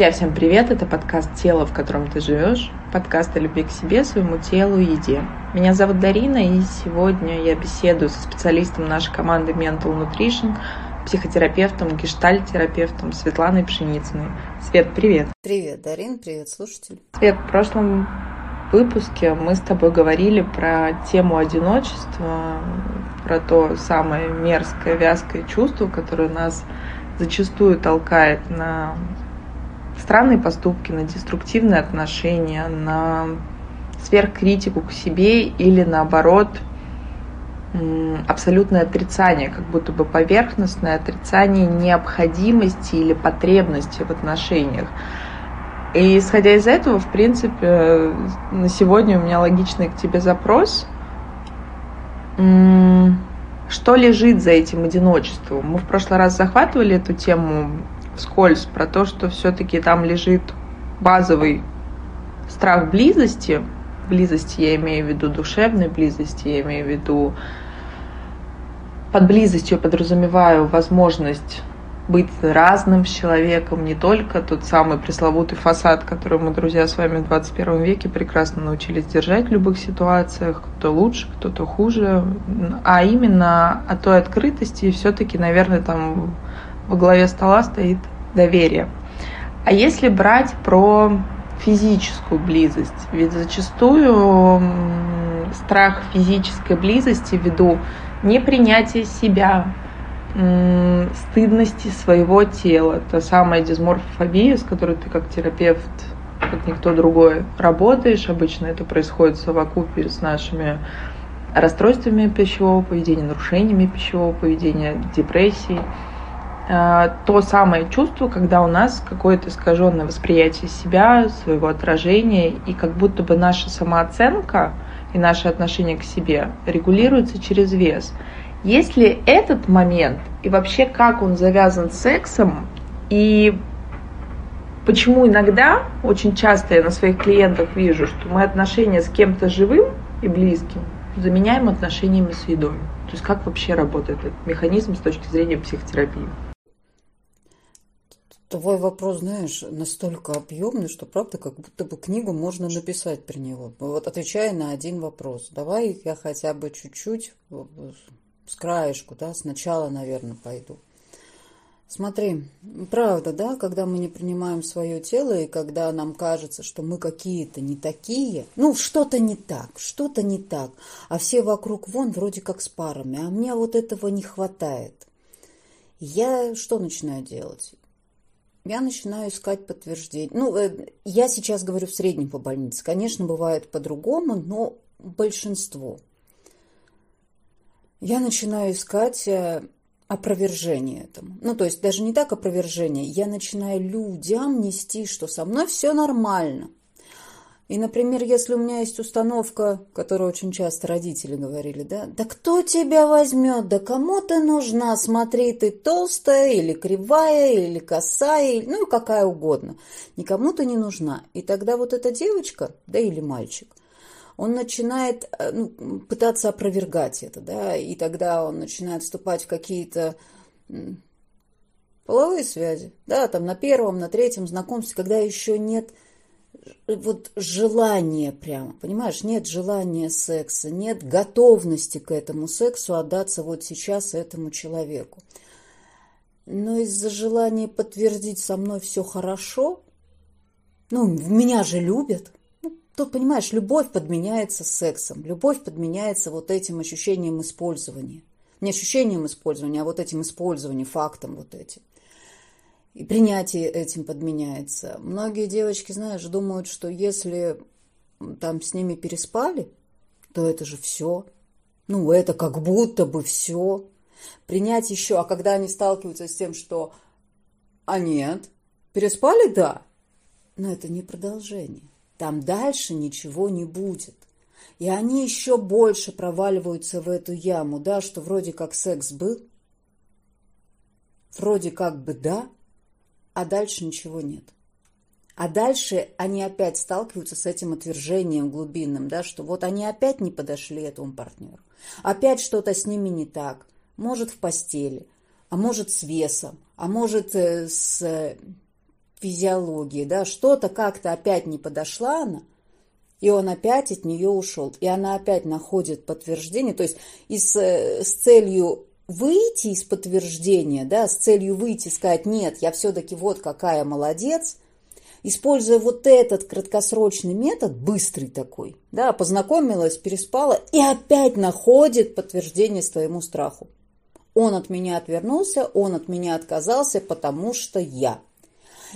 Друзья, всем привет! Это подкаст «Тело, в котором ты живешь», подкаст о любви к себе, своему телу и еде. Меня зовут Дарина, и сегодня я беседую со специалистом нашей команды Mental Nutrition, психотерапевтом, гештальтерапевтом Светланой Пшеницыной. Свет, привет! Привет, Дарин, привет, слушатель. Свет, в прошлом выпуске мы с тобой говорили про тему одиночества, про то самое мерзкое, вязкое чувство, которое нас зачастую толкает на странные поступки, на деструктивные отношения, на сверхкритику к себе или наоборот абсолютное отрицание, как будто бы поверхностное отрицание необходимости или потребности в отношениях. И исходя из этого, в принципе, на сегодня у меня логичный к тебе запрос. Что лежит за этим одиночеством? Мы в прошлый раз захватывали эту тему вскользь про то, что все-таки там лежит базовый страх близости. Близости я имею в виду душевной близости, я имею в виду под близостью подразумеваю возможность быть разным человеком, не только тот самый пресловутый фасад, который мы, друзья, с вами в 21 веке прекрасно научились держать в любых ситуациях, кто лучше, кто-то хуже, а именно о той открытости все-таки, наверное, там во главе стола стоит доверие. А если брать про физическую близость, ведь зачастую страх физической близости ввиду непринятия себя, стыдности своего тела, та самая дисморфофобия, с которой ты как терапевт, как никто другой, работаешь. Обычно это происходит в совокупе с нашими расстройствами пищевого поведения, нарушениями пищевого поведения, депрессией. А, то самое чувство, когда у нас какое-то искаженное восприятие себя, своего отражения, и как будто бы наша самооценка и наше отношение к себе регулируется через вес. Если этот момент и вообще как он завязан с сексом, и почему иногда, очень часто я на своих клиентах вижу, что мы отношения с кем-то живым и близким заменяем отношениями с едой. То есть как вообще работает этот механизм с точки зрения психотерапии? Твой вопрос, знаешь, настолько объемный, что правда, как будто бы книгу можно написать при него. Вот отвечая на один вопрос. Давай я хотя бы чуть-чуть с краешку, да, сначала, наверное, пойду. Смотри, правда, да, когда мы не принимаем свое тело, и когда нам кажется, что мы какие-то не такие, ну, что-то не так, что-то не так, а все вокруг вон вроде как с парами, а мне вот этого не хватает. Я что начинаю делать? Я начинаю искать подтверждение. Ну, э, я сейчас говорю в среднем по больнице. Конечно, бывает по-другому, но большинство. Я начинаю искать э, опровержение этому. Ну, то есть даже не так опровержение. Я начинаю людям нести, что со мной все нормально. И, например, если у меня есть установка, которую очень часто родители говорили, да, да кто тебя возьмет, да кому ты нужна, смотри, ты толстая или кривая, или косая, ну и какая угодно. Никому ты не нужна. И тогда вот эта девочка, да или мальчик, он начинает э, ну, пытаться опровергать это, да, и тогда он начинает вступать в какие-то половые связи, да, там на первом, на третьем знакомстве, когда еще нет вот желание прямо, понимаешь, нет желания секса, нет готовности к этому сексу отдаться вот сейчас этому человеку. Но из-за желания подтвердить со мной все хорошо, ну, меня же любят. Ну, тут, понимаешь, любовь подменяется сексом, любовь подменяется вот этим ощущением использования. Не ощущением использования, а вот этим использованием, фактом вот этим и принятие этим подменяется. Многие девочки, знаешь, думают, что если там с ними переспали, то это же все. Ну, это как будто бы все. Принять еще, а когда они сталкиваются с тем, что а нет, переспали, да, но это не продолжение. Там дальше ничего не будет. И они еще больше проваливаются в эту яму, да, что вроде как секс был, вроде как бы да, а дальше ничего нет. А дальше они опять сталкиваются с этим отвержением глубинным, да, что вот они опять не подошли этому партнеру. Опять что-то с ними не так. Может в постели, а может с весом, а может э, с физиологии, да, что-то как-то опять не подошла она, и он опять от нее ушел. И она опять находит подтверждение, то есть и с, э, с целью выйти из подтверждения, да, с целью выйти сказать, нет, я все-таки вот какая молодец, используя вот этот краткосрочный метод, быстрый такой, да, познакомилась, переспала и опять находит подтверждение своему страху. Он от меня отвернулся, он от меня отказался, потому что я.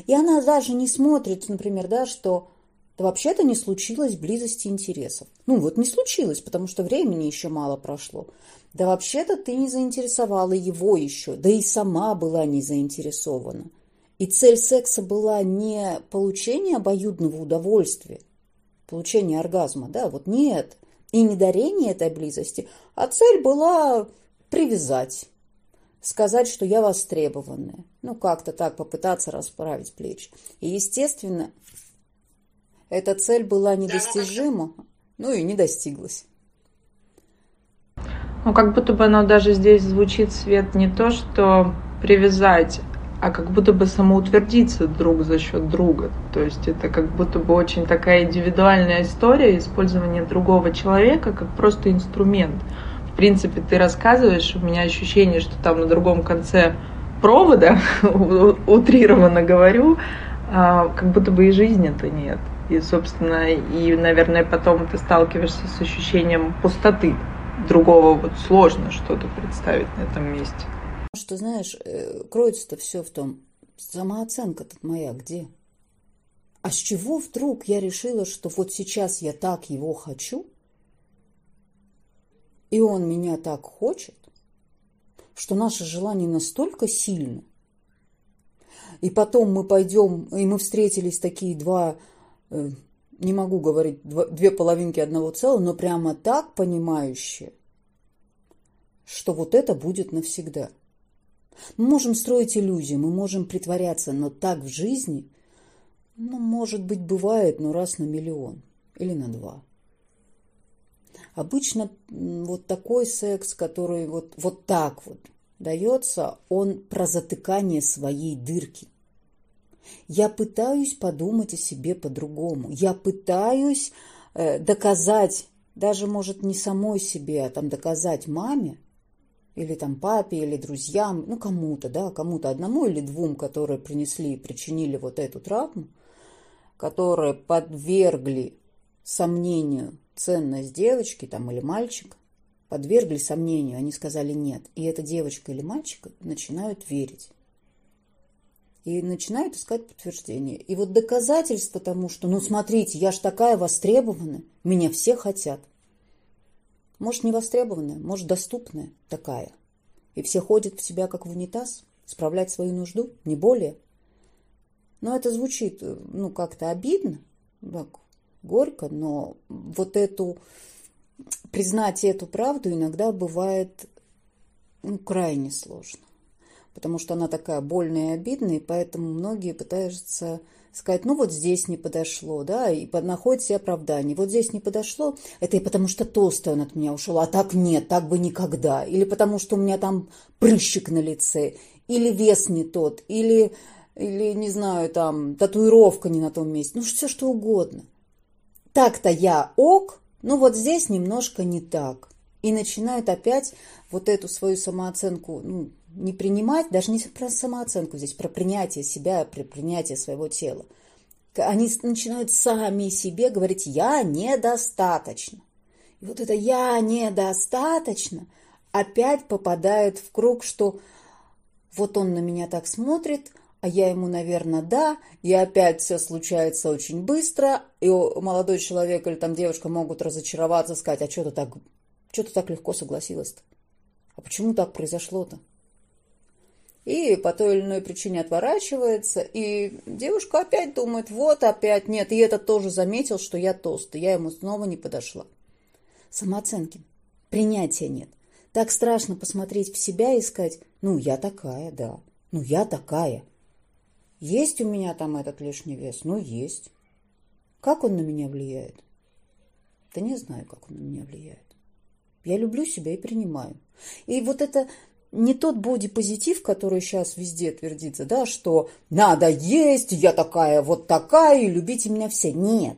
И она даже не смотрит, например, да, что да вообще-то не случилось близости интересов. Ну вот не случилось, потому что времени еще мало прошло. Да вообще-то ты не заинтересовала его еще, да и сама была не заинтересована. И цель секса была не получение обоюдного удовольствия, получение оргазма, да, вот нет, и не дарение этой близости, а цель была привязать, сказать, что я востребованная. Ну, как-то так попытаться расправить плечи. И, естественно, эта цель была недостижима, ну и не достиглась. Ну, как будто бы оно даже здесь звучит, Свет, не то, что привязать, а как будто бы самоутвердиться друг за счет друга. То есть это как будто бы очень такая индивидуальная история использования другого человека как просто инструмент. В принципе, ты рассказываешь, у меня ощущение, что там на другом конце провода, утрированно говорю, а, как будто бы и жизни-то нет. И, собственно, и, наверное, потом ты сталкиваешься с ощущением пустоты. Другого вот сложно что-то представить на этом месте. Что, знаешь, э, кроется-то все в том, самооценка-то моя где? А с чего вдруг я решила, что вот сейчас я так его хочу, и он меня так хочет, что наше желание настолько сильно, и потом мы пойдем, и мы встретились такие два Э, не могу говорить две половинки одного целого, но прямо так понимающие, что вот это будет навсегда. Мы можем строить иллюзии, мы можем притворяться, но так в жизни, ну, может быть, бывает, но раз на миллион или на два. Обычно вот такой секс, который вот, вот так вот дается, он про затыкание своей дырки. Я пытаюсь подумать о себе по-другому. Я пытаюсь э, доказать, даже, может, не самой себе, а там доказать маме, или там папе, или друзьям, ну, кому-то, да, кому-то одному или двум, которые принесли и причинили вот эту травму, которые подвергли сомнению ценность девочки там или мальчика, подвергли сомнению, они сказали нет. И эта девочка или мальчик начинают верить и начинают искать подтверждение. И вот доказательство тому, что, ну, смотрите, я ж такая востребованная, меня все хотят. Может, не востребованная, может, доступная такая. И все ходят в себя, как в унитаз, справлять свою нужду, не более. Но это звучит, ну, как-то обидно, так, горько, но вот эту, признать эту правду иногда бывает ну, крайне сложно потому что она такая больная и обидная, и поэтому многие пытаются сказать, ну вот здесь не подошло, да, и находят себе оправдание. Вот здесь не подошло, это и потому что толстый он от меня ушел, а так нет, так бы никогда. Или потому что у меня там прыщик на лице, или вес не тот, или, или не знаю, там татуировка не на том месте, ну все что угодно. Так-то я ок, но вот здесь немножко не так. И начинают опять вот эту свою самооценку ну, не принимать, даже не про самооценку здесь, про принятие себя, про принятие своего тела. Они начинают сами себе говорить «я недостаточно». И вот это «я недостаточно» опять попадает в круг, что вот он на меня так смотрит, а я ему, наверное, да, и опять все случается очень быстро, и молодой человек или там девушка могут разочароваться, сказать, а что ты так, что ты так легко согласилась-то? А почему так произошло-то? И по той или иной причине отворачивается, и девушка опять думает, вот опять нет, и этот тоже заметил, что я толстый, я ему снова не подошла. Самооценки, принятия нет. Так страшно посмотреть в себя и сказать, ну я такая, да, ну я такая. Есть у меня там этот лишний вес? Ну есть. Как он на меня влияет? Да не знаю, как он на меня влияет. Я люблю себя и принимаю. И вот это не тот бодипозитив, который сейчас везде твердится, да, что надо есть, я такая, вот такая, и любите меня все. Нет.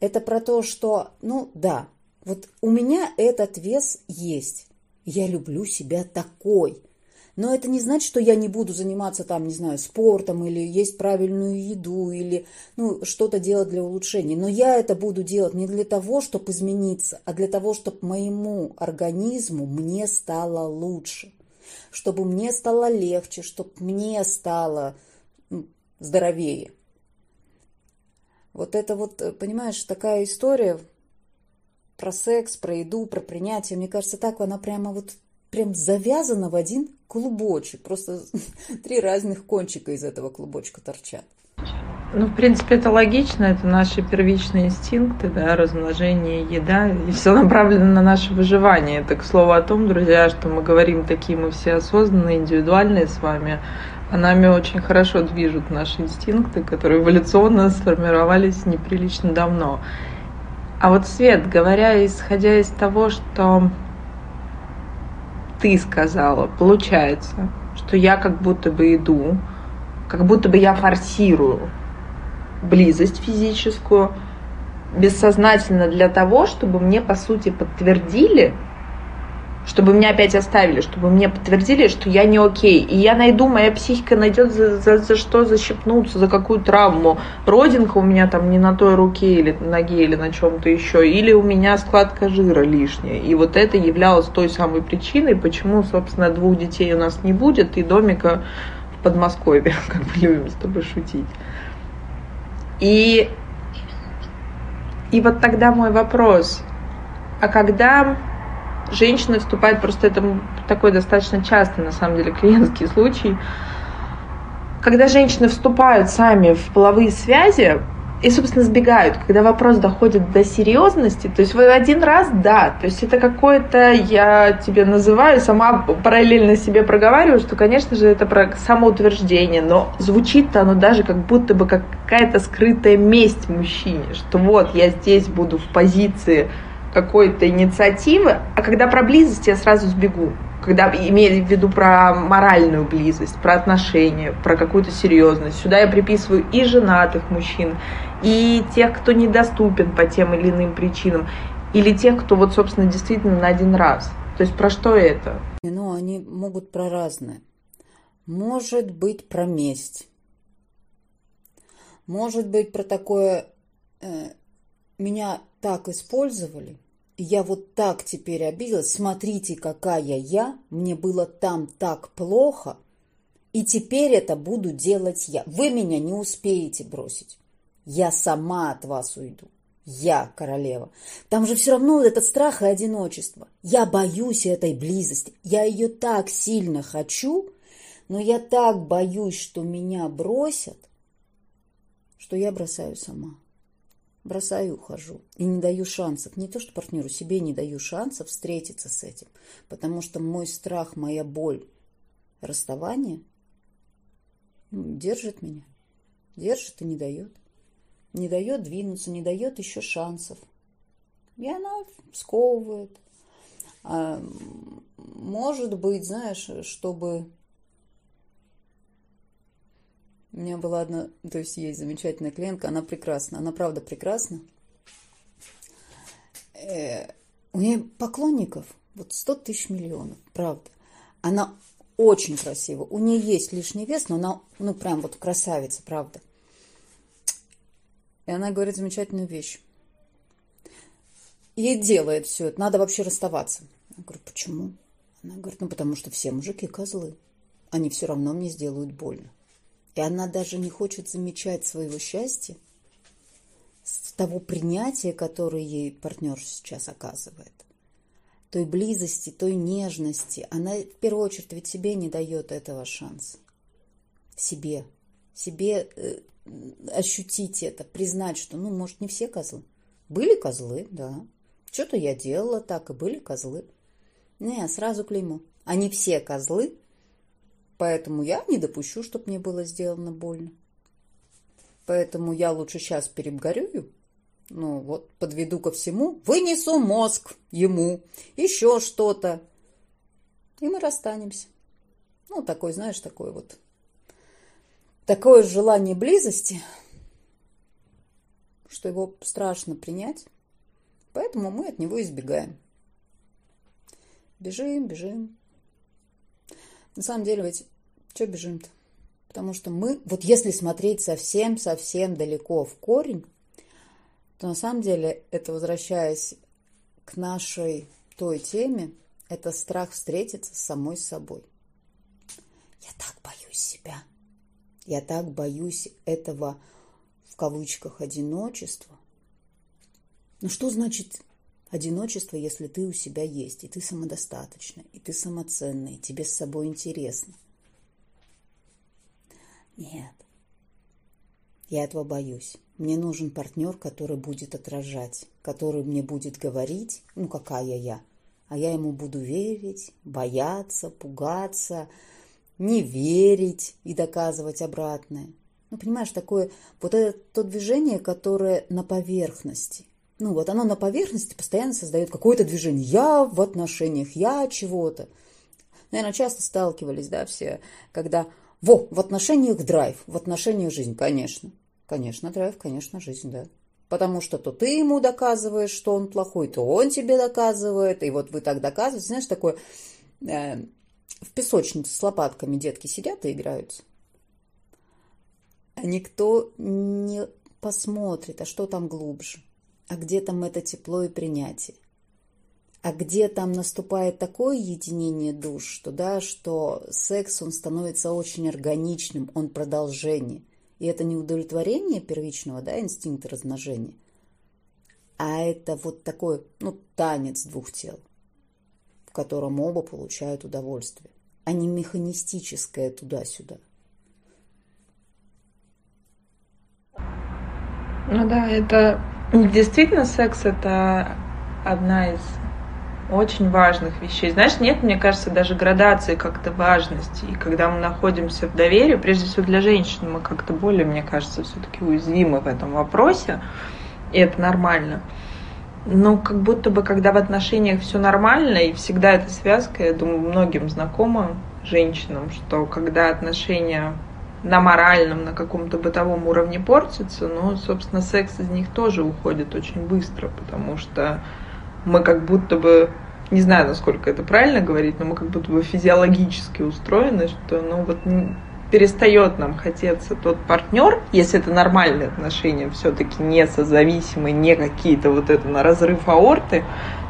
Это про то, что, ну да, вот у меня этот вес есть. Я люблю себя такой. Но это не значит, что я не буду заниматься там, не знаю, спортом или есть правильную еду или ну, что-то делать для улучшения. Но я это буду делать не для того, чтобы измениться, а для того, чтобы моему организму мне стало лучше, чтобы мне стало легче, чтобы мне стало здоровее. Вот это вот, понимаешь, такая история про секс, про еду, про принятие. Мне кажется, так она прямо вот прям завязана в один клубочек. Просто три разных кончика из этого клубочка торчат. Ну, в принципе, это логично, это наши первичные инстинкты, да, размножение, еда, и все направлено на наше выживание. Это, к слову, о том, друзья, что мы говорим такие, мы все осознанные, индивидуальные с вами, а нами очень хорошо движут наши инстинкты, которые эволюционно сформировались неприлично давно. А вот Свет, говоря, исходя из того, что ты сказала, получается, что я как будто бы иду, как будто бы я форсирую близость физическую, бессознательно для того, чтобы мне, по сути, подтвердили, чтобы меня опять оставили, чтобы мне подтвердили, что я не окей. И я найду, моя психика найдет за, за, за что защипнуться, за какую травму. Родинка у меня там не на той руке или ноге, или на чем-то еще. Или у меня складка жира лишняя. И вот это являлось той самой причиной, почему, собственно, двух детей у нас не будет и домика в Подмосковье, как мы любим с тобой шутить. И, и вот тогда мой вопрос. А когда женщины вступают, просто это такой достаточно частый, на самом деле, клиентский случай, когда женщины вступают сами в половые связи, и, собственно, сбегают, когда вопрос доходит до серьезности, то есть вы один раз, да, то есть это какое-то, я тебе называю, сама параллельно себе проговариваю, что, конечно же, это про самоутверждение, но звучит-то оно даже как будто бы какая-то скрытая месть мужчине, что вот я здесь буду в позиции какой-то инициативы, а когда про близость я сразу сбегу. Когда имею в виду про моральную близость, про отношения, про какую-то серьезность. Сюда я приписываю и женатых мужчин, и тех, кто недоступен по тем или иным причинам, или тех, кто вот, собственно, действительно на один раз. То есть про что это? Ну, они могут про разное. Может быть, про месть. Может быть, про такое... Э, меня так использовали, я вот так теперь обиделась, смотрите, какая я, мне было там так плохо, и теперь это буду делать я. Вы меня не успеете бросить. Я сама от вас уйду. Я королева. Там же все равно этот страх и одиночество. Я боюсь этой близости. Я ее так сильно хочу, но я так боюсь, что меня бросят, что я бросаю сама бросаю и ухожу. И не даю шансов, не то что партнеру, себе не даю шансов встретиться с этим. Потому что мой страх, моя боль расставания ну, держит меня. Держит и не дает. Не дает двинуться, не дает еще шансов. И она сковывает. А, может быть, знаешь, чтобы у меня была одна, то есть есть замечательная клиентка, она прекрасна, она правда прекрасна. Э, у нее поклонников вот 100 тысяч миллионов, правда. Она очень красива. У нее есть лишний вес, но она, ну, прям вот красавица, правда. И она говорит замечательную вещь. И делает все это. Надо вообще расставаться. Я говорю, почему? Она говорит, ну, потому что все мужики козлы. Они все равно мне сделают больно. И она даже не хочет замечать своего счастья, с того принятия, которое ей партнер сейчас оказывает, той близости, той нежности. Она в первую очередь ведь себе не дает этого шанса. Себе. Себе э, ощутить это, признать, что, ну, может, не все козлы. Были козлы, да. Что-то я делала так, и были козлы. Не, сразу клеймо. Они все козлы, Поэтому я не допущу, чтобы мне было сделано больно. Поэтому я лучше сейчас перебгорюю, ну вот подведу ко всему, вынесу мозг ему, еще что-то, и мы расстанемся. Ну, такой, знаешь, такой вот, такое желание близости, что его страшно принять, поэтому мы от него избегаем. Бежим, бежим. На самом деле ведь, что бежим-то? Потому что мы, вот если смотреть совсем-совсем далеко в корень, то на самом деле это, возвращаясь к нашей той теме, это страх встретиться с самой собой. Я так боюсь себя. Я так боюсь этого, в кавычках, одиночества. Ну что значит одиночество, если ты у себя есть, и ты самодостаточна, и ты самоценна, и тебе с собой интересно? Нет. Я этого боюсь. Мне нужен партнер, который будет отражать, который мне будет говорить, ну какая я, а я ему буду верить, бояться, пугаться, не верить и доказывать обратное. Ну, понимаешь, такое, вот это то движение, которое на поверхности. Ну, вот оно на поверхности постоянно создает какое-то движение. Я в отношениях, я чего-то. Наверное, часто сталкивались, да, все, когда во, в отношениях драйв, в отношениях жизнь, конечно. Конечно, драйв, конечно, жизнь, да. Потому что то ты ему доказываешь, что он плохой, то он тебе доказывает. И вот вы так доказываете. Знаешь, такое э, в песочнице с лопатками детки сидят и играются. А никто не посмотрит, а что там глубже, а где там это тепло и принятие а где там наступает такое единение душ, что, да, что секс, он становится очень органичным, он продолжение. И это не удовлетворение первичного да, инстинкта размножения, а это вот такой ну, танец двух тел, котором оба получают удовольствие, а не механистическое туда-сюда. Ну да, это действительно секс это одна из очень важных вещей. Знаешь, нет, мне кажется, даже градации как-то важности. И когда мы находимся в доверии, прежде всего для женщин, мы как-то более, мне кажется, все-таки уязвимы в этом вопросе. И это нормально. Но как будто бы, когда в отношениях все нормально, и всегда эта связка, я думаю, многим знакома женщинам, что когда отношения на моральном, на каком-то бытовом уровне портятся, ну, собственно, секс из них тоже уходит очень быстро, потому что мы как будто бы, не знаю, насколько это правильно говорить, но мы как будто бы физиологически устроены, что, ну, вот перестает нам хотеться тот партнер, если это нормальные отношения, все-таки не созависимые, не какие-то вот это на разрыв аорты,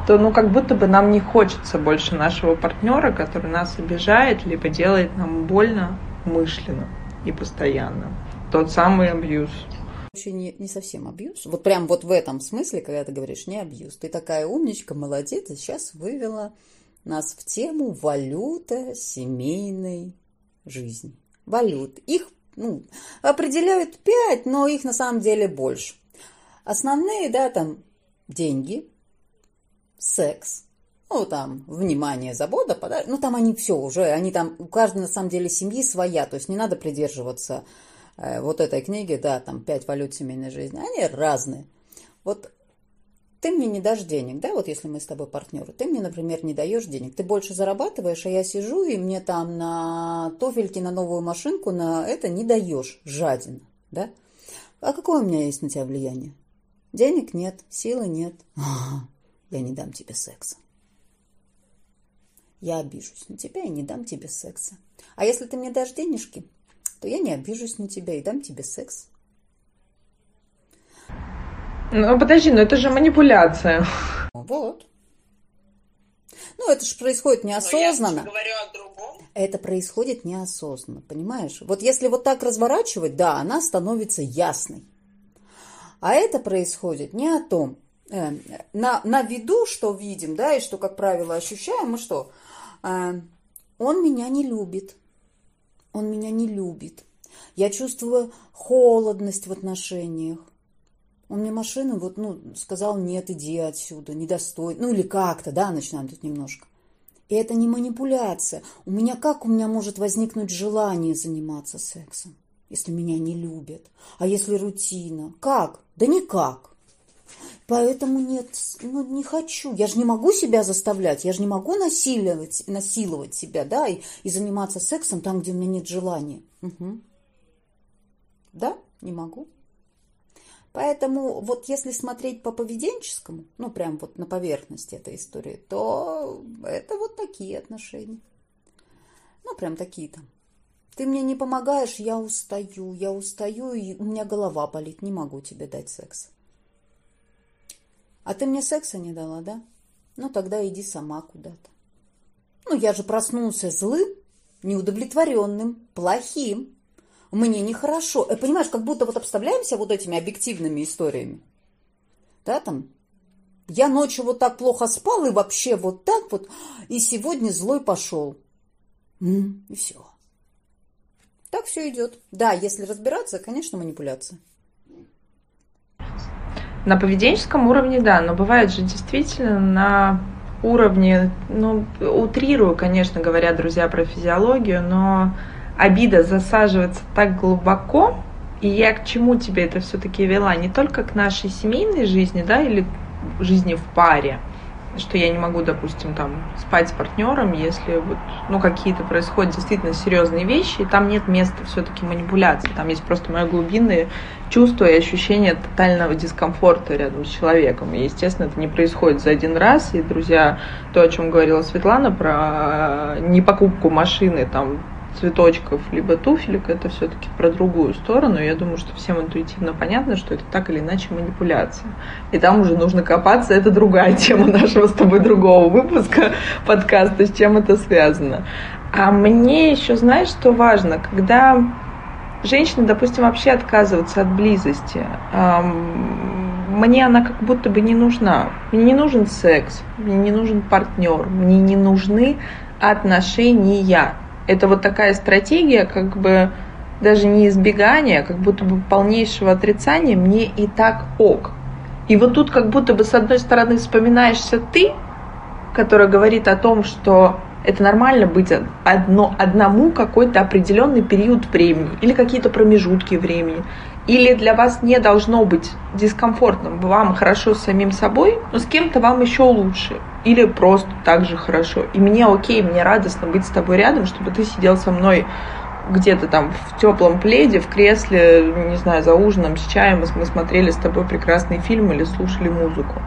то ну как будто бы нам не хочется больше нашего партнера, который нас обижает, либо делает нам больно умышленно и постоянно. Тот самый абьюз очень не, не совсем абьюз. Вот прям вот в этом смысле, когда ты говоришь не абьюз. Ты такая умничка, молодец, и сейчас вывела нас в тему валюта семейной жизни. Валют. Их ну, определяют пять, но их на самом деле больше. Основные, да, там деньги, секс, ну, там, внимание, забота, подарок. Ну, там они все уже, они там, у каждой, на самом деле, семьи своя, то есть не надо придерживаться Э, вот этой книги, да, там «Пять валют семейной жизни», они разные. Вот ты мне не дашь денег, да, вот если мы с тобой партнеры, ты мне, например, не даешь денег, ты больше зарабатываешь, а я сижу, и мне там на туфельки, на новую машинку, на это не даешь, жадина, да? А какое у меня есть на тебя влияние? Денег нет, силы нет. я не дам тебе секса. Я обижусь на тебя и не дам тебе секса. А если ты мне дашь денежки, то я не обижусь на тебя и дам тебе секс. Ну, подожди, но это же манипуляция. Вот. Ну, это же происходит неосознанно. Но я говорю о другом. Это происходит неосознанно, понимаешь? Вот если вот так разворачивать, да, она становится ясной. А это происходит не о том, э, на, на виду, что видим, да, и что, как правило, ощущаем, мы что? Э, он меня не любит он меня не любит. Я чувствую холодность в отношениях. Он мне машину вот, ну, сказал, нет, иди отсюда, недостой. Ну, или как-то, да, начинаем тут немножко. И это не манипуляция. У меня как у меня может возникнуть желание заниматься сексом, если меня не любят? А если рутина? Как? Да никак. Поэтому нет, ну не хочу. Я же не могу себя заставлять, я же не могу насиловать, насиловать себя, да, и, и заниматься сексом там, где у меня нет желания. Угу. Да, не могу. Поэтому вот если смотреть по поведенческому, ну прям вот на поверхности этой истории, то это вот такие отношения. Ну прям такие там. Ты мне не помогаешь, я устаю, я устаю, и у меня голова болит, не могу тебе дать секс. А ты мне секса не дала, да? Ну, тогда иди сама куда-то. Ну, я же проснулся злым, неудовлетворенным, плохим. Мне нехорошо. Э, понимаешь, как будто вот обставляемся вот этими объективными историями. Да, там, я ночью вот так плохо спал, и вообще вот так вот, и сегодня злой пошел. И все. Так все идет. Да, если разбираться, конечно, манипуляция. На поведенческом уровне, да, но бывает же действительно на уровне, ну, утрирую, конечно, говоря, друзья, про физиологию, но обида засаживается так глубоко, и я к чему тебе это все-таки вела? Не только к нашей семейной жизни, да, или жизни в паре, что я не могу, допустим, там спать с партнером, если вот, ну, какие-то происходят действительно серьезные вещи, и там нет места все-таки манипуляции, там есть просто мое глубинное чувство и ощущение тотального дискомфорта рядом с человеком. И, естественно, это не происходит за один раз. И, друзья, то, о чем говорила Светлана про не покупку машины, там, цветочков, либо туфелек, это все-таки про другую сторону. Я думаю, что всем интуитивно понятно, что это так или иначе манипуляция. И там уже нужно копаться, это другая тема нашего с тобой другого выпуска подкаста, с чем это связано. А мне еще, знаешь, что важно, когда женщина, допустим, вообще отказывается от близости, мне она как будто бы не нужна. Мне не нужен секс, мне не нужен партнер, мне не нужны отношения это вот такая стратегия, как бы даже не избегания, как будто бы полнейшего отрицания, мне и так ок. И вот тут как будто бы с одной стороны вспоминаешься ты, которая говорит о том, что это нормально быть одно, одному какой-то определенный период времени или какие-то промежутки времени. Или для вас не должно быть дискомфортным, вам хорошо с самим собой, но с кем-то вам еще лучше. Или просто так же хорошо. И мне окей, мне радостно быть с тобой рядом, чтобы ты сидел со мной где-то там в теплом пледе, в кресле, не знаю, за ужином, с чаем, мы смотрели с тобой прекрасный фильм или слушали музыку.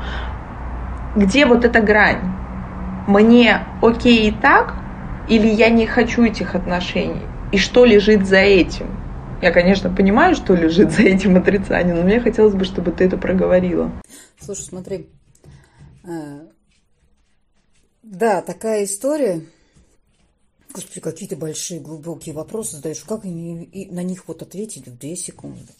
Где вот эта грань? Мне окей и так, или я не хочу этих отношений? И что лежит за этим? Я, конечно, понимаю, что лежит за этим отрицанием, но мне хотелось бы, чтобы ты это проговорила. Слушай, смотри. Э, да, такая история. Господи, какие-то большие, глубокие вопросы задаешь. Как на них вот ответить в две секунды?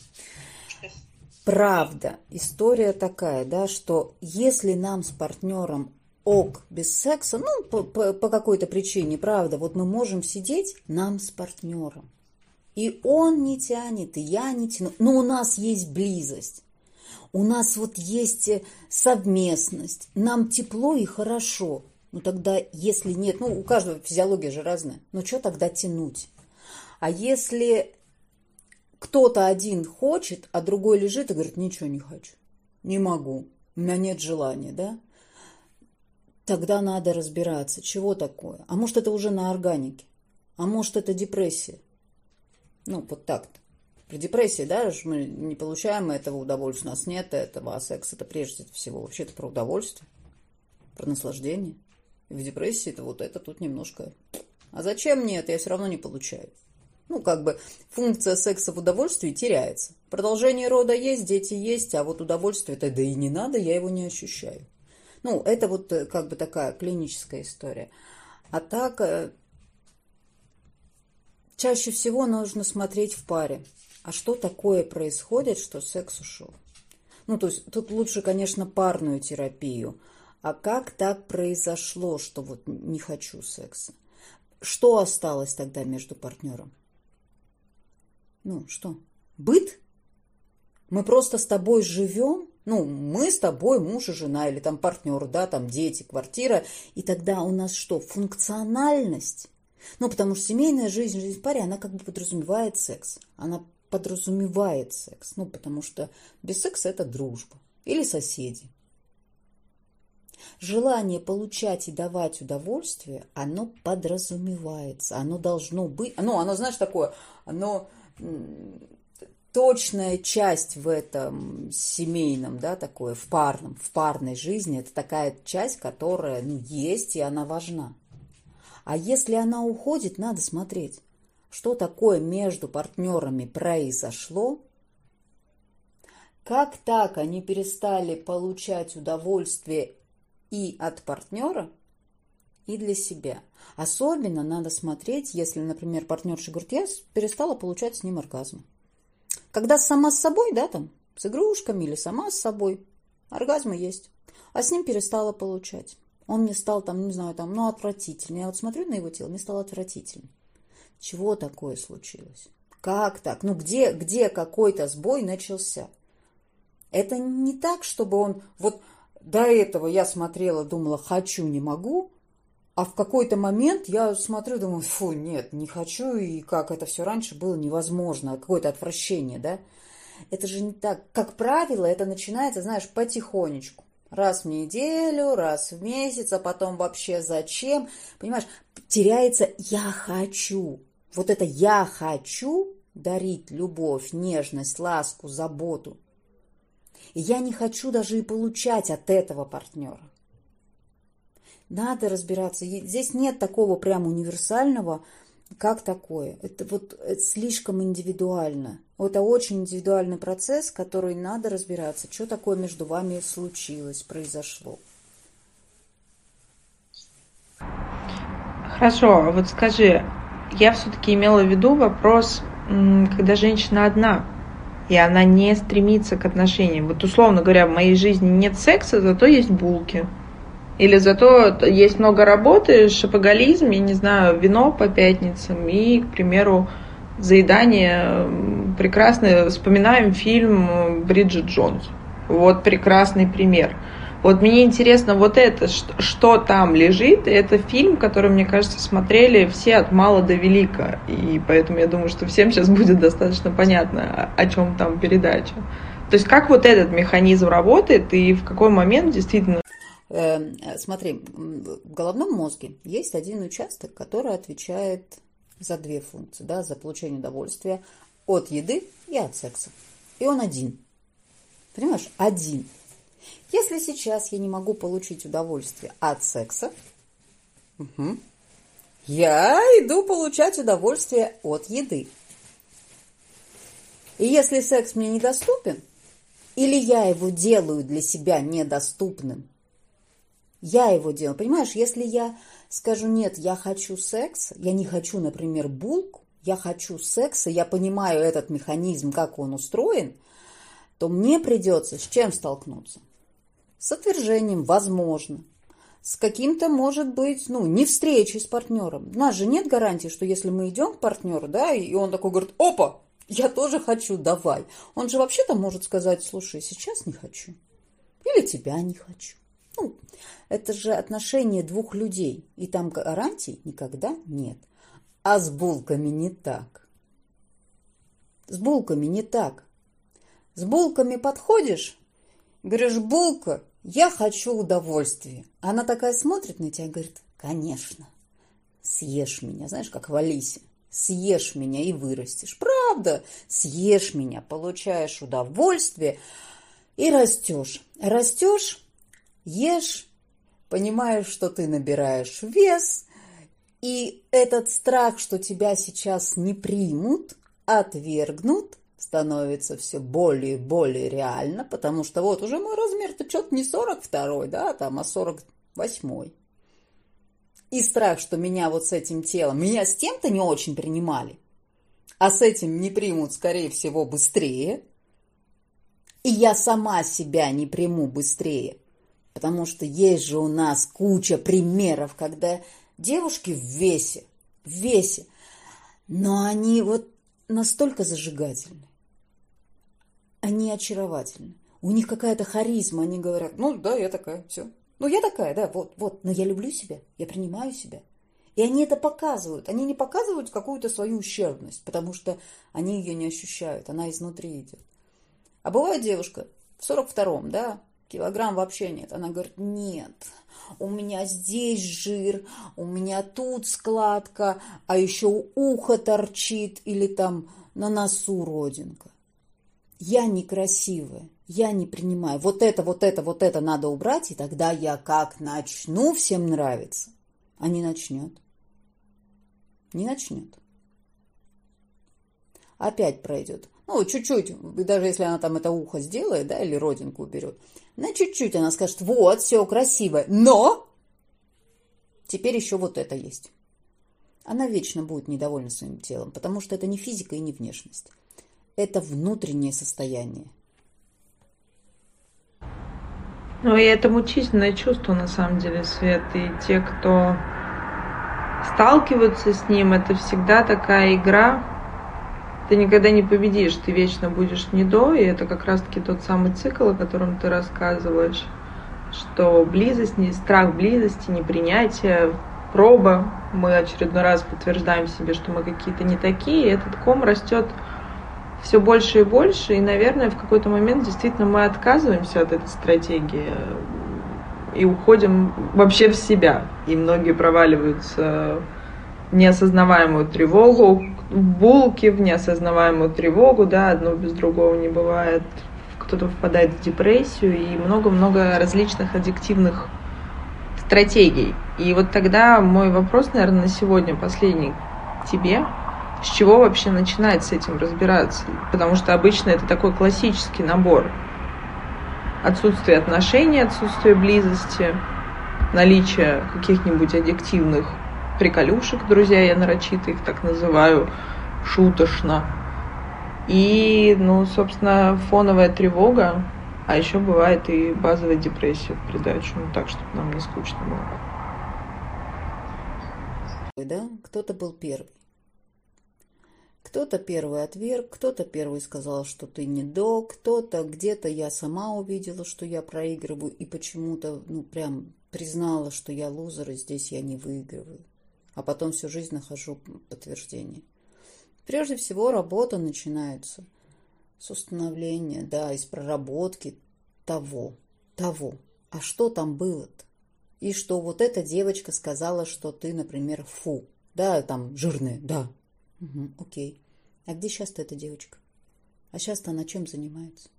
Правда, история такая, да, что если нам с партнером ок без секса, ну, по, по, по какой-то причине, правда, вот мы можем сидеть нам с партнером. И он не тянет, и я не тяну. Но у нас есть близость. У нас вот есть э, совместность. Нам тепло и хорошо. Ну тогда, если нет, ну у каждого физиология же разная, ну что тогда тянуть? А если кто-то один хочет, а другой лежит и говорит, ничего не хочу, не могу, у меня нет желания, да? Тогда надо разбираться, чего такое. А может, это уже на органике, а может, это депрессия. Ну, вот так-то. При депрессии, да, мы не получаем этого удовольствия, у нас нет этого, а секс это прежде всего вообще-то про удовольствие, про наслаждение. И в депрессии это вот это тут немножко... А зачем мне это? Я все равно не получаю. Ну, как бы функция секса в удовольствии теряется. Продолжение рода есть, дети есть, а вот удовольствие это да и не надо, я его не ощущаю. Ну, это вот э, как бы такая клиническая история. А так, э, Чаще всего нужно смотреть в паре. А что такое происходит, что секс ушел? Ну, то есть тут лучше, конечно, парную терапию. А как так произошло, что вот не хочу секса? Что осталось тогда между партнером? Ну, что? Быт? Мы просто с тобой живем? Ну, мы с тобой муж и жена, или там партнер, да, там дети, квартира. И тогда у нас что, функциональность? Ну, потому что семейная жизнь, жизнь в паре, она как бы подразумевает секс. Она подразумевает секс. Ну, потому что без секса это дружба. или соседи. Желание получать и давать удовольствие, оно подразумевается, оно должно быть, ну, оно, знаешь, такое, оно точная часть в этом семейном, да, такое, в парном, в парной жизни, это такая часть, которая, ну, есть, и она важна. А если она уходит, надо смотреть, что такое между партнерами произошло, как так они перестали получать удовольствие и от партнера, и для себя. Особенно надо смотреть, если, например, партнерша говорит, перестала получать с ним оргазм. Когда сама с собой, да, там, с игрушками или сама с собой, оргазмы есть. А с ним перестала получать. Он мне стал там, не знаю, там, ну, отвратительный. Я вот смотрю на его тело, мне стало отвратительно. Чего такое случилось? Как так? Ну, где, где какой-то сбой начался? Это не так, чтобы он... Вот до этого я смотрела, думала, хочу, не могу, а в какой-то момент я смотрю, думаю, фу, нет, не хочу, и как это все раньше было невозможно, какое-то отвращение, да? Это же не так. Как правило, это начинается, знаешь, потихонечку. Раз в неделю, раз в месяц, а потом вообще зачем? Понимаешь, теряется «я хочу». Вот это «я хочу» дарить любовь, нежность, ласку, заботу – и я не хочу даже и получать от этого партнера. Надо разбираться. Здесь нет такого прям универсального, как такое. Это вот это слишком индивидуально. Это очень индивидуальный процесс, который надо разбираться, что такое между вами случилось, произошло. Хорошо, а вот скажи, я все-таки имела в виду вопрос, когда женщина одна, и она не стремится к отношениям. Вот условно говоря, в моей жизни нет секса, зато есть булки. Или зато есть много работы, шопоголизм, я не знаю, вино по пятницам и, к примеру, заедание. Прекрасно вспоминаем фильм Бриджит Джонс. Вот прекрасный пример. Вот мне интересно вот это, что, что там лежит. Это фильм, который, мне кажется, смотрели все от мала до велика. И поэтому я думаю, что всем сейчас будет достаточно понятно, о чем там передача. То есть как вот этот механизм работает и в какой момент действительно... Эм, смотри, в головном мозге есть один участок, который отвечает за две функции, да, за получение удовольствия от еды и от секса. И он один. Понимаешь, один. Если сейчас я не могу получить удовольствие от секса, угу, я иду получать удовольствие от еды. И если секс мне недоступен, или я его делаю для себя недоступным, я его делаю. Понимаешь, если я скажу, нет, я хочу секс, я не хочу, например, булку, я хочу секса, я понимаю этот механизм, как он устроен, то мне придется с чем столкнуться? с отвержением, возможно, с каким-то, может быть, ну, не встречей с партнером. У нас же нет гарантии, что если мы идем к партнеру, да, и он такой говорит, опа, я тоже хочу, давай. Он же вообще-то может сказать, слушай, сейчас не хочу. Или тебя не хочу. Ну, это же отношения двух людей, и там гарантий никогда нет. А с булками не так. С булками не так. С булками подходишь, Говоришь, булка, я хочу удовольствия. Она такая смотрит на тебя и говорит, конечно, съешь меня, знаешь, как в Алисе. Съешь меня и вырастешь. Правда, съешь меня, получаешь удовольствие и растешь. Растешь, ешь, понимаешь, что ты набираешь вес, и этот страх, что тебя сейчас не примут, отвергнут, становится все более и более реально, потому что вот уже мой размер-то что-то не 42 да, там, а 48 И страх, что меня вот с этим телом, меня с тем-то не очень принимали, а с этим не примут, скорее всего, быстрее, и я сама себя не приму быстрее, потому что есть же у нас куча примеров, когда девушки в весе, в весе, но они вот настолько зажигательны они очаровательны. У них какая-то харизма, они говорят, ну да, я такая, все. Ну я такая, да, вот, вот, но я люблю себя, я принимаю себя. И они это показывают. Они не показывают какую-то свою ущербность, потому что они ее не ощущают, она изнутри идет. А бывает девушка, в 42-м, да, килограмм вообще нет. Она говорит, нет, у меня здесь жир, у меня тут складка, а еще ухо торчит или там на носу родинка. Я некрасивая, я не принимаю. Вот это, вот это, вот это надо убрать, и тогда я как начну всем нравиться, а не начнет. Не начнет. Опять пройдет. Ну, чуть-чуть, даже если она там это ухо сделает, да, или родинку уберет, на чуть-чуть она скажет, вот, все красиво, но теперь еще вот это есть. Она вечно будет недовольна своим телом, потому что это не физика и не внешность. Это внутреннее состояние. Ну и это мучительное чувство на самом деле, Свет. И те, кто сталкиваются с ним, это всегда такая игра. Ты никогда не победишь, ты вечно будешь не до, и это как раз-таки тот самый цикл, о котором ты рассказываешь, что близость, страх близости, непринятие, проба, мы очередной раз подтверждаем себе, что мы какие-то не такие, и этот ком растет все больше и больше, и, наверное, в какой-то момент действительно мы отказываемся от этой стратегии и уходим вообще в себя. И многие проваливаются неосознаваемую тревогу, булки, в неосознаваемую тревогу, да, одно без другого не бывает. Кто-то впадает в депрессию и много-много различных аддиктивных стратегий. И вот тогда мой вопрос, наверное, на сегодня последний к тебе – с чего вообще начинать с этим разбираться? Потому что обычно это такой классический набор. Отсутствие отношений, отсутствие близости, наличие каких-нибудь аддиктивных приколюшек, друзья, я нарочито их так называю, шутошно. И, ну, собственно, фоновая тревога, а еще бывает и базовая депрессия в придачу, ну, так, чтобы нам не скучно было. Да, кто-то был первый. Кто-то первый отверг, кто-то первый сказал, что ты не до, кто-то где-то я сама увидела, что я проигрываю, и почему-то, ну, прям признала, что я лузер, и здесь я не выигрываю. А потом всю жизнь нахожу подтверждение. Прежде всего, работа начинается с установления, да, из проработки того, того. А что там было-то? И что вот эта девочка сказала, что ты, например, фу, да, там, жирная, да, Угу, окей. А где сейчас-то эта девочка? А сейчас-то она чем занимается?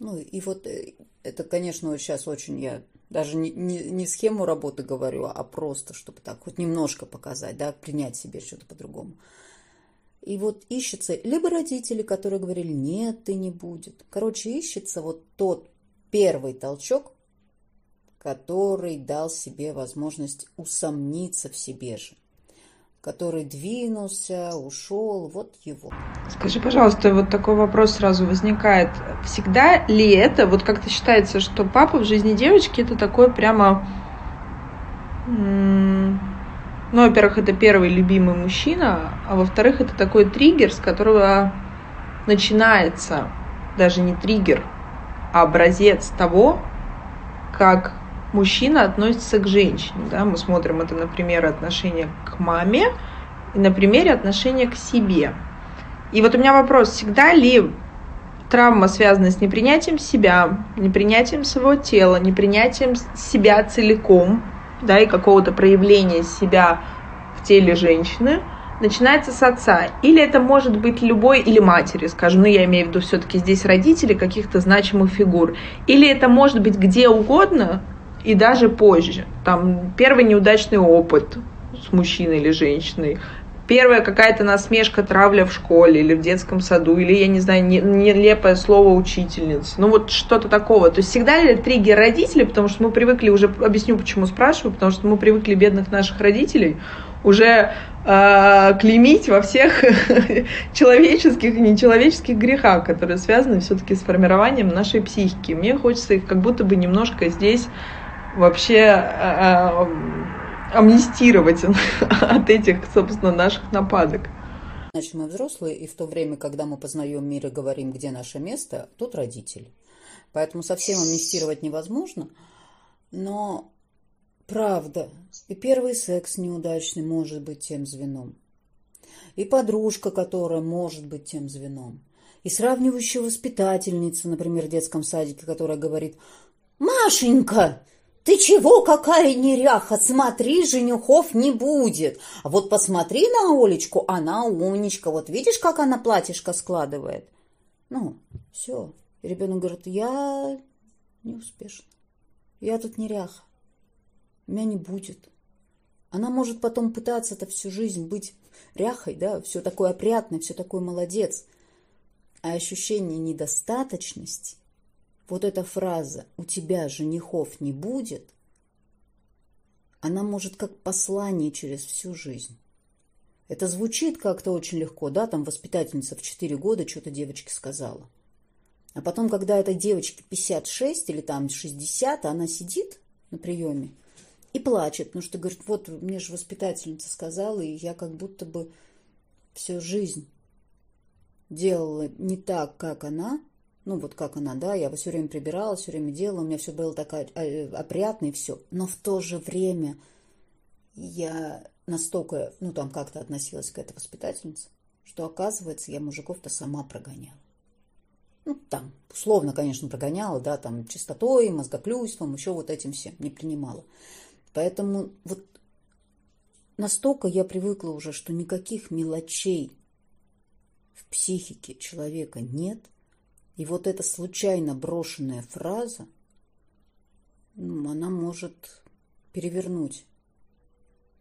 Ну, и вот э, это, конечно, сейчас очень я даже не, не, не схему работы говорю, а просто, чтобы так хоть немножко показать, да, принять себе что-то по-другому. И вот ищется либо родители, которые говорили, нет, ты не будет. Короче, ищется вот тот первый толчок, который дал себе возможность усомниться в себе же который двинулся, ушел, вот его. Скажи, пожалуйста, вот такой вопрос сразу возникает. Всегда ли это, вот как-то считается, что папа в жизни девочки это такой прямо... Ну, во-первых, это первый любимый мужчина, а во-вторых, это такой триггер, с которого начинается даже не триггер, а образец того, как мужчина относится к женщине. Да? Мы смотрим это на примере отношения к маме и на примере отношения к себе. И вот у меня вопрос, всегда ли травма связана с непринятием себя, непринятием своего тела, непринятием себя целиком, да, и какого-то проявления себя в теле женщины, начинается с отца. Или это может быть любой, или матери, скажем, ну я имею в виду все-таки здесь родители каких-то значимых фигур. Или это может быть где угодно, и даже позже. Там первый неудачный опыт с мужчиной или женщиной, первая какая-то насмешка, травля в школе или в детском саду, или, я не знаю, нелепое слово учительницы. Ну вот что-то такого. То есть всегда ли триггер родителей, потому что мы привыкли, уже объясню, почему спрашиваю, потому что мы привыкли бедных наших родителей уже э, клеймить во всех человеческих и нечеловеческих грехах, которые связаны все-таки с формированием нашей психики. Мне хочется их как будто бы немножко здесь вообще э, э, амнистировать от этих, собственно, наших нападок. Значит, мы взрослые, и в то время, когда мы познаем мир и говорим, где наше место, тут родители. Поэтому совсем амнистировать невозможно. Но правда, и первый секс неудачный может быть тем звеном. И подружка, которая может быть тем звеном. и сравнивающая воспитательница, например, в детском садике, которая говорит, «Машенька, ты чего, какая неряха? Смотри, женюхов не будет. А вот посмотри на Олечку, она умничка. Вот видишь, как она платьишко складывает? Ну, все. Ребенок говорит, я не успешна. Я тут неряха. Меня не будет. Она может потом пытаться это всю жизнь быть ряхой, да, все такое опрятное, все такое молодец. А ощущение недостаточности вот эта фраза «у тебя женихов не будет», она может как послание через всю жизнь. Это звучит как-то очень легко, да, там воспитательница в 4 года что-то девочке сказала. А потом, когда этой девочке 56 или там 60, она сидит на приеме и плачет, потому что говорит, вот мне же воспитательница сказала, и я как будто бы всю жизнь делала не так, как она, ну вот как она, да, я все время прибирала, все время делала, у меня все было так опрятно и все. Но в то же время я настолько, ну там как-то относилась к этой воспитательнице, что оказывается я мужиков-то сама прогоняла. Ну там, условно, конечно, прогоняла, да, там чистотой, мозгоклюйством, еще вот этим всем не принимала. Поэтому вот настолько я привыкла уже, что никаких мелочей в психике человека нет – и вот эта случайно брошенная фраза, ну, она может перевернуть,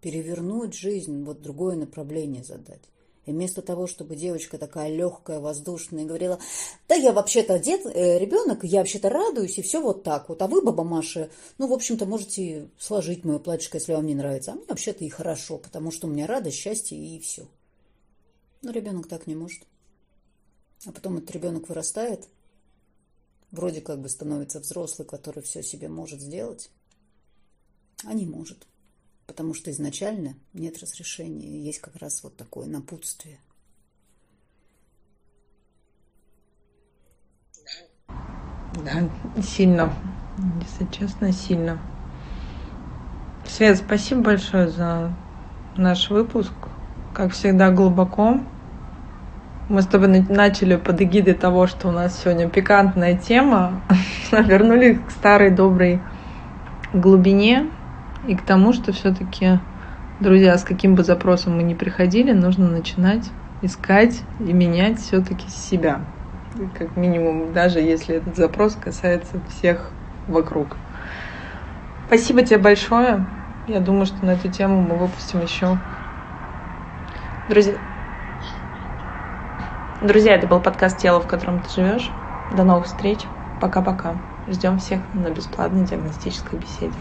перевернуть жизнь, вот другое направление задать. И вместо того, чтобы девочка такая легкая, воздушная, говорила, да я вообще-то дед, э, ребенок, я вообще-то радуюсь, и все вот так вот. А вы, баба Маша, ну, в общем-то, можете сложить мое платьишко, если вам не нравится. А мне вообще-то и хорошо, потому что у меня радость, счастье и все. Но ребенок так не может. А потом этот ребенок вырастает, вроде как бы становится взрослый, который все себе может сделать, а не может. Потому что изначально нет разрешения, есть как раз вот такое напутствие. Да, сильно. Если честно, сильно. Свет, спасибо большое за наш выпуск. Как всегда, глубоко. Мы с тобой начали под эгидой того, что у нас сегодня пикантная тема, вернулись к старой доброй глубине и к тому, что все-таки, друзья, с каким бы запросом мы ни приходили, нужно начинать искать и менять все-таки себя. Как минимум, даже если этот запрос касается всех вокруг. Спасибо тебе большое. Я думаю, что на эту тему мы выпустим еще. Друзья, Друзья, это был подкаст «Тело, в котором ты живешь». До новых встреч. Пока-пока. Ждем всех на бесплатной диагностической беседе.